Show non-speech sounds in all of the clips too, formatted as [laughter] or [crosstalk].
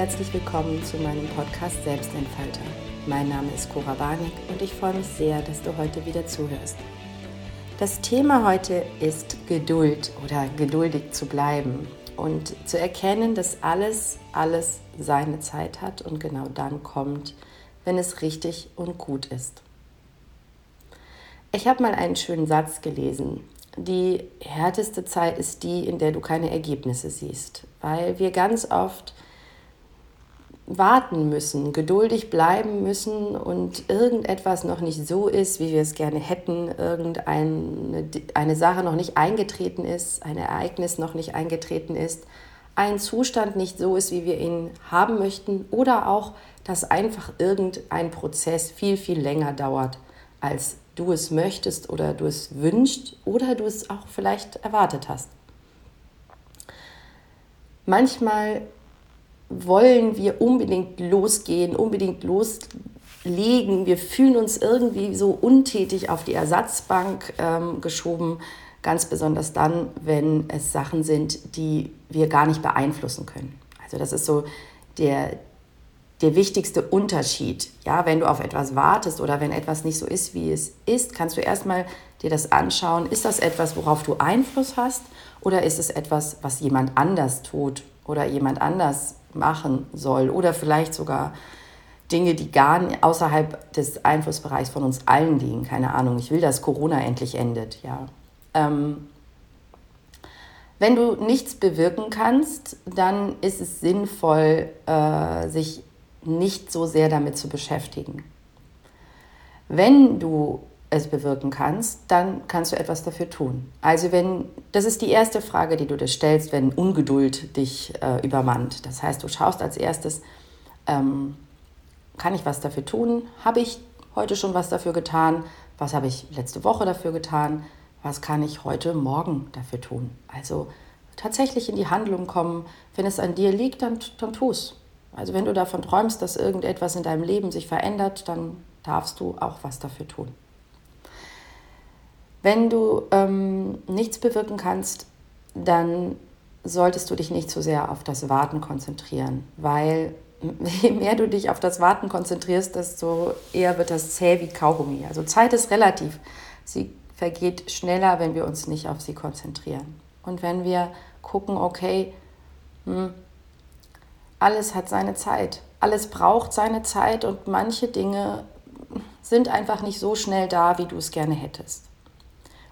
Herzlich willkommen zu meinem Podcast Selbstentfalter. Mein Name ist Cora Barnick und ich freue mich sehr, dass du heute wieder zuhörst. Das Thema heute ist Geduld oder geduldig zu bleiben und zu erkennen, dass alles, alles seine Zeit hat und genau dann kommt, wenn es richtig und gut ist. Ich habe mal einen schönen Satz gelesen. Die härteste Zeit ist die, in der du keine Ergebnisse siehst, weil wir ganz oft warten müssen, geduldig bleiben müssen und irgendetwas noch nicht so ist, wie wir es gerne hätten, irgendeine eine Sache noch nicht eingetreten ist, ein Ereignis noch nicht eingetreten ist, ein Zustand nicht so ist, wie wir ihn haben möchten oder auch, dass einfach irgendein Prozess viel, viel länger dauert, als du es möchtest oder du es wünschst oder du es auch vielleicht erwartet hast. Manchmal wollen wir unbedingt losgehen, unbedingt loslegen. Wir fühlen uns irgendwie so untätig auf die Ersatzbank ähm, geschoben, ganz besonders dann, wenn es Sachen sind, die wir gar nicht beeinflussen können. Also das ist so der, der wichtigste Unterschied. Ja, wenn du auf etwas wartest oder wenn etwas nicht so ist, wie es ist, kannst du erstmal dir das anschauen. Ist das etwas, worauf du Einfluss hast oder ist es etwas, was jemand anders tut oder jemand anders machen soll oder vielleicht sogar Dinge, die gar außerhalb des Einflussbereichs von uns allen liegen. Keine Ahnung, ich will, dass Corona endlich endet, ja. Ähm, wenn du nichts bewirken kannst, dann ist es sinnvoll, äh, sich nicht so sehr damit zu beschäftigen. Wenn du es bewirken kannst, dann kannst du etwas dafür tun. Also wenn, das ist die erste Frage, die du dir stellst, wenn Ungeduld dich äh, übermannt. Das heißt, du schaust als erstes, ähm, kann ich was dafür tun? Habe ich heute schon was dafür getan? Was habe ich letzte Woche dafür getan? Was kann ich heute Morgen dafür tun? Also tatsächlich in die Handlung kommen. Wenn es an dir liegt, dann, dann tu es. Also wenn du davon träumst, dass irgendetwas in deinem Leben sich verändert, dann darfst du auch was dafür tun. Wenn du ähm, nichts bewirken kannst, dann solltest du dich nicht zu sehr auf das Warten konzentrieren, weil [laughs] je mehr du dich auf das Warten konzentrierst, desto eher wird das zäh wie Kaugummi. Also Zeit ist relativ. Sie vergeht schneller, wenn wir uns nicht auf sie konzentrieren. Und wenn wir gucken, okay, hm, alles hat seine Zeit, alles braucht seine Zeit und manche Dinge sind einfach nicht so schnell da, wie du es gerne hättest.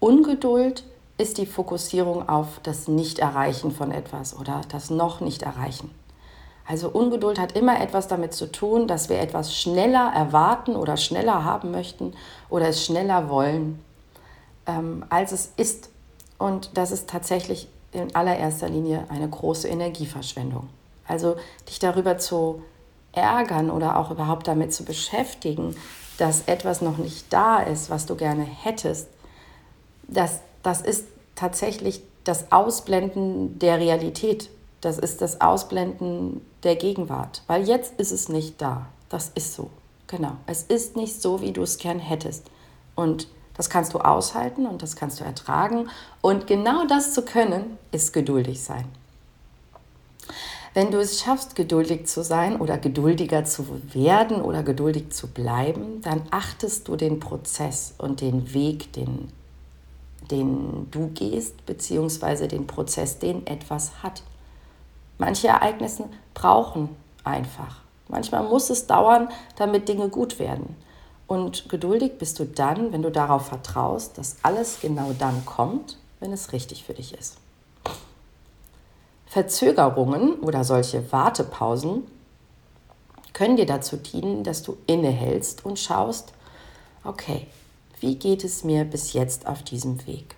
Ungeduld ist die Fokussierung auf das Nicht-Erreichen von etwas oder das noch nicht erreichen. Also Ungeduld hat immer etwas damit zu tun, dass wir etwas schneller erwarten oder schneller haben möchten oder es schneller wollen, ähm, als es ist. Und das ist tatsächlich in allererster Linie eine große Energieverschwendung. Also dich darüber zu ärgern oder auch überhaupt damit zu beschäftigen, dass etwas noch nicht da ist, was du gerne hättest, das, das ist tatsächlich das Ausblenden der Realität. Das ist das Ausblenden der Gegenwart. Weil jetzt ist es nicht da. Das ist so. Genau. Es ist nicht so, wie du es gern hättest. Und das kannst du aushalten und das kannst du ertragen. Und genau das zu können, ist geduldig sein. Wenn du es schaffst, geduldig zu sein oder geduldiger zu werden oder geduldig zu bleiben, dann achtest du den Prozess und den Weg, den den du gehst, beziehungsweise den Prozess, den etwas hat. Manche Ereignisse brauchen einfach. Manchmal muss es dauern, damit Dinge gut werden. Und geduldig bist du dann, wenn du darauf vertraust, dass alles genau dann kommt, wenn es richtig für dich ist. Verzögerungen oder solche Wartepausen können dir dazu dienen, dass du innehältst und schaust, okay, wie geht es mir bis jetzt auf diesem Weg?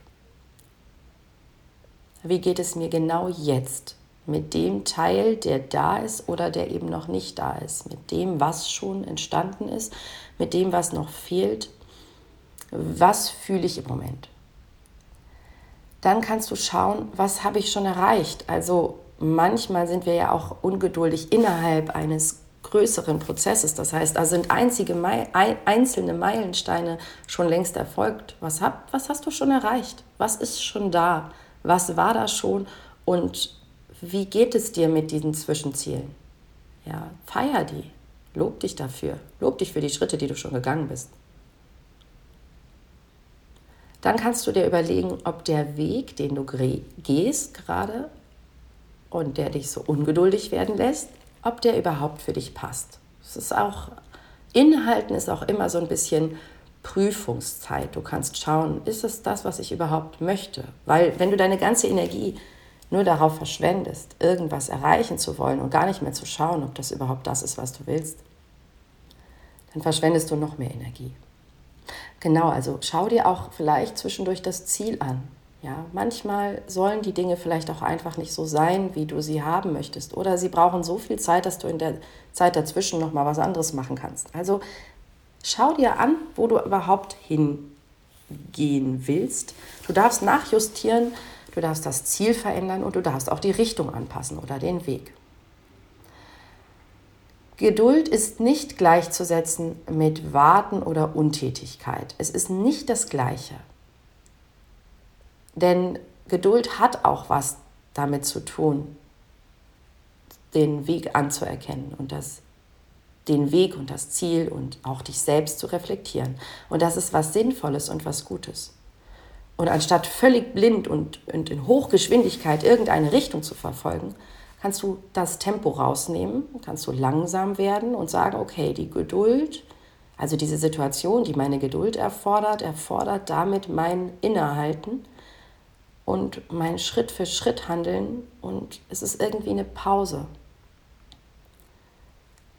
Wie geht es mir genau jetzt mit dem Teil, der da ist oder der eben noch nicht da ist, mit dem, was schon entstanden ist, mit dem, was noch fehlt? Was fühle ich im Moment? Dann kannst du schauen, was habe ich schon erreicht? Also manchmal sind wir ja auch ungeduldig innerhalb eines größeren Prozesses. Das heißt, da sind einzige einzelne Meilensteine schon längst erfolgt. Was, hab, was hast du schon erreicht? Was ist schon da? Was war da schon? Und wie geht es dir mit diesen Zwischenzielen? Ja, feier die. Lob dich dafür. Lob dich für die Schritte, die du schon gegangen bist. Dann kannst du dir überlegen, ob der Weg, den du gehst gerade und der dich so ungeduldig werden lässt, ob der überhaupt für dich passt. Es ist auch, Inhalten ist auch immer so ein bisschen Prüfungszeit. Du kannst schauen, ist es das, was ich überhaupt möchte? Weil wenn du deine ganze Energie nur darauf verschwendest, irgendwas erreichen zu wollen und gar nicht mehr zu schauen, ob das überhaupt das ist, was du willst, dann verschwendest du noch mehr Energie. Genau, also schau dir auch vielleicht zwischendurch das Ziel an. Ja, manchmal sollen die Dinge vielleicht auch einfach nicht so sein, wie du sie haben möchtest. Oder sie brauchen so viel Zeit, dass du in der Zeit dazwischen noch mal was anderes machen kannst. Also schau dir an, wo du überhaupt hingehen willst. Du darfst nachjustieren, du darfst das Ziel verändern und du darfst auch die Richtung anpassen oder den Weg. Geduld ist nicht gleichzusetzen mit Warten oder Untätigkeit. Es ist nicht das Gleiche. Denn Geduld hat auch was damit zu tun, den Weg anzuerkennen und das, den Weg und das Ziel und auch dich selbst zu reflektieren. Und das ist was Sinnvolles und was Gutes. Und anstatt völlig blind und, und in Hochgeschwindigkeit irgendeine Richtung zu verfolgen, kannst du das Tempo rausnehmen, kannst du langsam werden und sagen, okay, die Geduld, also diese Situation, die meine Geduld erfordert, erfordert damit mein Innehalten und mein Schritt für Schritt handeln und es ist irgendwie eine Pause.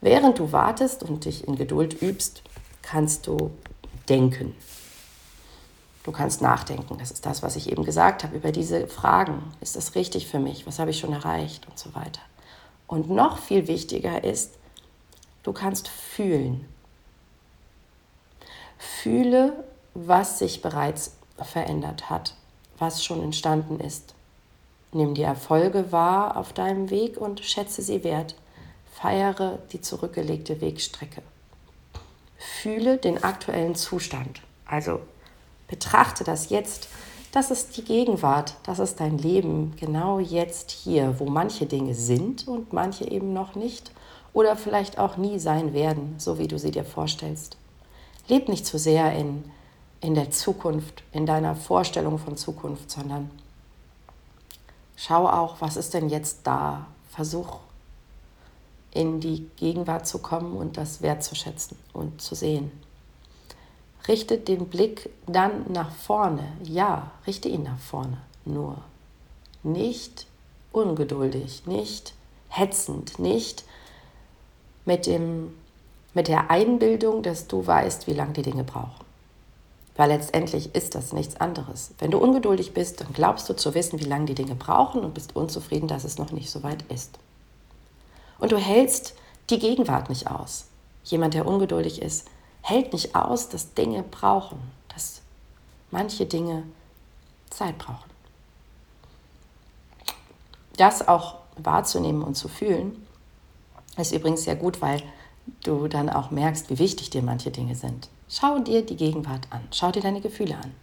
Während du wartest und dich in Geduld übst, kannst du denken. Du kannst nachdenken. Das ist das, was ich eben gesagt habe über diese Fragen. Ist das richtig für mich? Was habe ich schon erreicht? Und so weiter. Und noch viel wichtiger ist, du kannst fühlen. Fühle, was sich bereits verändert hat, was schon entstanden ist. Nimm die Erfolge wahr auf deinem Weg und schätze sie wert. Feiere die zurückgelegte Wegstrecke. Fühle den aktuellen Zustand. Also Betrachte das jetzt. Das ist die Gegenwart, das ist dein Leben, genau jetzt hier, wo manche Dinge sind und manche eben noch nicht oder vielleicht auch nie sein werden, so wie du sie dir vorstellst. Leb nicht zu sehr in, in der Zukunft, in deiner Vorstellung von Zukunft, sondern schau auch, was ist denn jetzt da. Versuch in die Gegenwart zu kommen und das wertzuschätzen und zu sehen. Richte den Blick dann nach vorne. Ja, richte ihn nach vorne. Nur nicht ungeduldig, nicht hetzend, nicht mit, dem, mit der Einbildung, dass du weißt, wie lange die Dinge brauchen. Weil letztendlich ist das nichts anderes. Wenn du ungeduldig bist, dann glaubst du zu wissen, wie lange die Dinge brauchen und bist unzufrieden, dass es noch nicht so weit ist. Und du hältst die Gegenwart nicht aus. Jemand, der ungeduldig ist, hält nicht aus, dass Dinge brauchen, dass manche Dinge Zeit brauchen. Das auch wahrzunehmen und zu fühlen, ist übrigens sehr gut, weil du dann auch merkst, wie wichtig dir manche Dinge sind. Schau dir die Gegenwart an, schau dir deine Gefühle an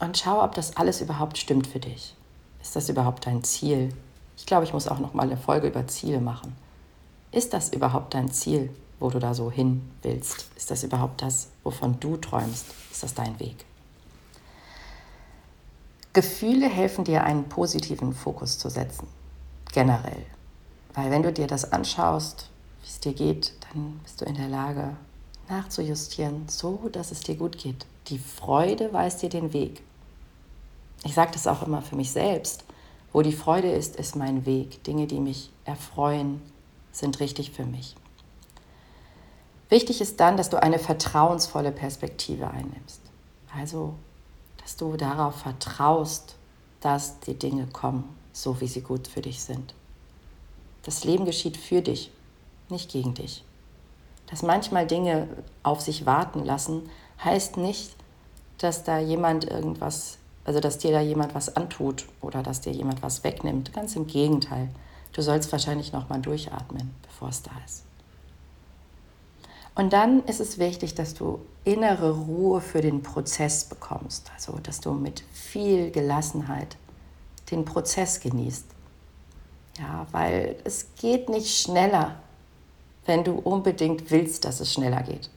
und schau, ob das alles überhaupt stimmt für dich. Ist das überhaupt dein Ziel? Ich glaube, ich muss auch noch mal eine Folge über Ziele machen. Ist das überhaupt dein Ziel? wo du da so hin willst? Ist das überhaupt das, wovon du träumst? Ist das dein Weg? Gefühle helfen dir, einen positiven Fokus zu setzen, generell. Weil wenn du dir das anschaust, wie es dir geht, dann bist du in der Lage, nachzujustieren, so dass es dir gut geht. Die Freude weist dir den Weg. Ich sage das auch immer für mich selbst. Wo die Freude ist, ist mein Weg. Dinge, die mich erfreuen, sind richtig für mich. Wichtig ist dann, dass du eine vertrauensvolle Perspektive einnimmst. Also, dass du darauf vertraust, dass die Dinge kommen, so wie sie gut für dich sind. Das Leben geschieht für dich, nicht gegen dich. Dass manchmal Dinge auf sich warten lassen, heißt nicht, dass da jemand irgendwas, also dass dir da jemand was antut oder dass dir jemand was wegnimmt. Ganz im Gegenteil. Du sollst wahrscheinlich noch mal durchatmen, bevor es da ist. Und dann ist es wichtig, dass du innere Ruhe für den Prozess bekommst, also dass du mit viel Gelassenheit den Prozess genießt. Ja, weil es geht nicht schneller, wenn du unbedingt willst, dass es schneller geht.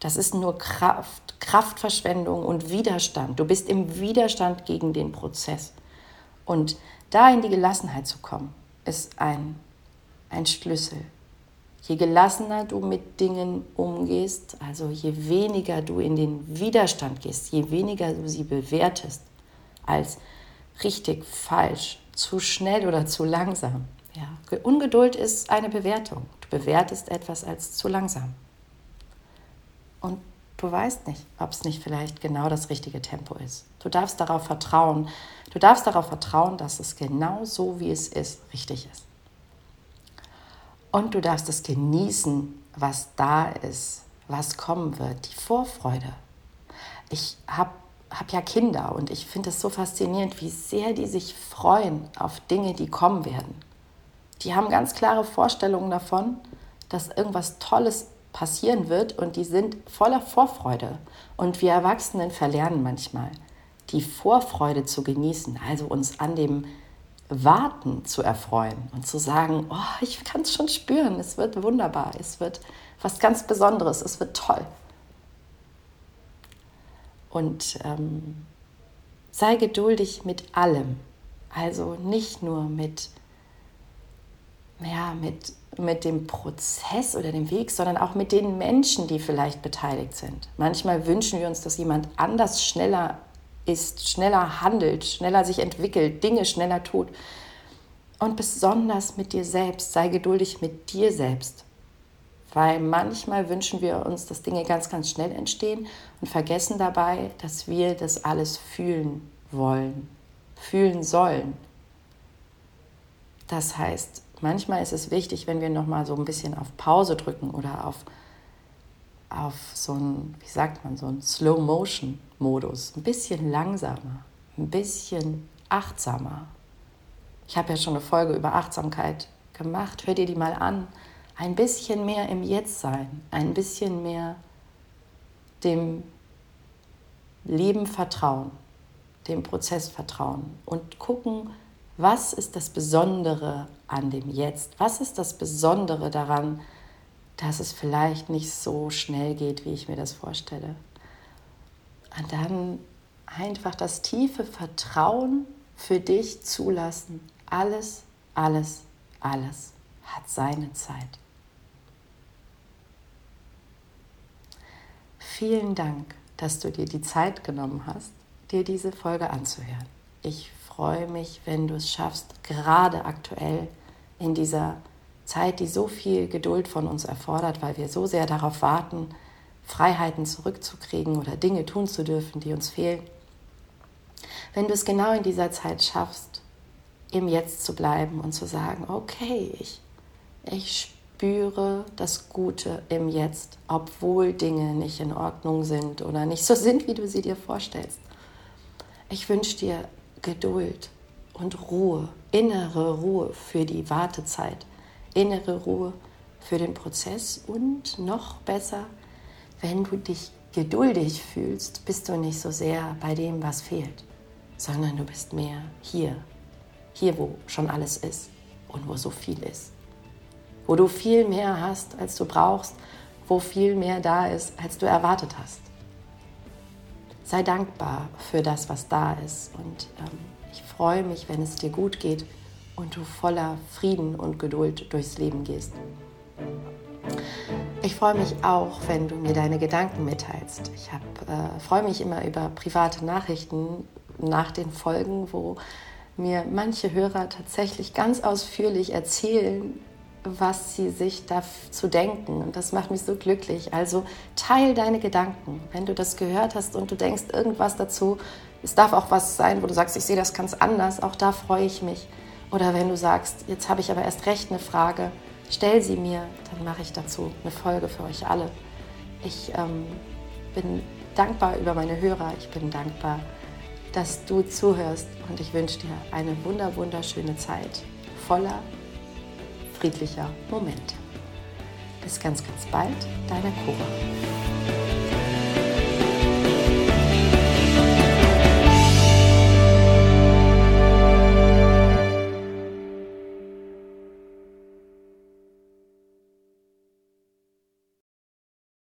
Das ist nur Kraft, Kraftverschwendung und Widerstand. Du bist im Widerstand gegen den Prozess. Und da in die Gelassenheit zu kommen, ist ein, ein Schlüssel. Je gelassener du mit Dingen umgehst, also je weniger du in den Widerstand gehst, je weniger du sie bewertest als richtig, falsch, zu schnell oder zu langsam. Ja. Ungeduld ist eine Bewertung. Bewertest etwas als zu langsam. Und du weißt nicht, ob es nicht vielleicht genau das richtige Tempo ist. Du darfst darauf vertrauen. Du darfst darauf vertrauen, dass es genau so, wie es ist, richtig ist. Und du darfst es genießen, was da ist, was kommen wird, die Vorfreude. Ich habe hab ja Kinder und ich finde es so faszinierend, wie sehr die sich freuen auf Dinge, die kommen werden. Die haben ganz klare Vorstellungen davon, dass irgendwas Tolles passieren wird und die sind voller Vorfreude. Und wir Erwachsenen verlernen manchmal, die Vorfreude zu genießen, also uns an dem Warten zu erfreuen und zu sagen, oh, ich kann es schon spüren, es wird wunderbar, es wird was ganz Besonderes, es wird toll. Und ähm, sei geduldig mit allem, also nicht nur mit, ja, mit mit dem Prozess oder dem Weg, sondern auch mit den Menschen, die vielleicht beteiligt sind. Manchmal wünschen wir uns, dass jemand anders schneller ist, schneller handelt, schneller sich entwickelt, Dinge schneller tut. Und besonders mit dir selbst, sei geduldig mit dir selbst. Weil manchmal wünschen wir uns, dass Dinge ganz, ganz schnell entstehen und vergessen dabei, dass wir das alles fühlen wollen, fühlen sollen. Das heißt, manchmal ist es wichtig, wenn wir nochmal so ein bisschen auf Pause drücken oder auf, auf so ein, wie sagt man, so ein Slow-Motion-Modus. Ein bisschen langsamer, ein bisschen achtsamer. Ich habe ja schon eine Folge über Achtsamkeit gemacht. Hör dir die mal an. Ein bisschen mehr im Jetzt sein, ein bisschen mehr dem Leben vertrauen, dem Prozess vertrauen und gucken, was ist das Besondere an dem Jetzt? Was ist das Besondere daran, dass es vielleicht nicht so schnell geht, wie ich mir das vorstelle? Und dann einfach das tiefe Vertrauen für dich zulassen. Alles, alles, alles hat seine Zeit. Vielen Dank, dass du dir die Zeit genommen hast, dir diese Folge anzuhören. Ich freue mich, wenn du es schaffst, gerade aktuell in dieser Zeit, die so viel Geduld von uns erfordert, weil wir so sehr darauf warten, Freiheiten zurückzukriegen oder Dinge tun zu dürfen, die uns fehlen. Wenn du es genau in dieser Zeit schaffst, im Jetzt zu bleiben und zu sagen, okay, ich, ich spüre das Gute im Jetzt, obwohl Dinge nicht in Ordnung sind oder nicht so sind, wie du sie dir vorstellst. Ich wünsche dir Geduld und Ruhe, innere Ruhe für die Wartezeit, innere Ruhe für den Prozess und noch besser, wenn du dich geduldig fühlst, bist du nicht so sehr bei dem, was fehlt, sondern du bist mehr hier, hier, wo schon alles ist und wo so viel ist, wo du viel mehr hast, als du brauchst, wo viel mehr da ist, als du erwartet hast. Sei dankbar für das, was da ist und ähm, ich freue mich, wenn es dir gut geht und du voller Frieden und Geduld durchs Leben gehst. Ich freue mich auch, wenn du mir deine Gedanken mitteilst. Ich äh, freue mich immer über private Nachrichten nach den Folgen, wo mir manche Hörer tatsächlich ganz ausführlich erzählen, was sie sich dazu denken. Und das macht mich so glücklich. Also teil deine Gedanken. Wenn du das gehört hast und du denkst irgendwas dazu, es darf auch was sein, wo du sagst, ich sehe das ganz anders, auch da freue ich mich. Oder wenn du sagst, jetzt habe ich aber erst recht eine Frage, stell sie mir, dann mache ich dazu eine Folge für euch alle. Ich ähm, bin dankbar über meine Hörer, ich bin dankbar, dass du zuhörst und ich wünsche dir eine wunder wunderschöne Zeit voller friedlicher Momente. Bis ganz, ganz bald, deine Cora.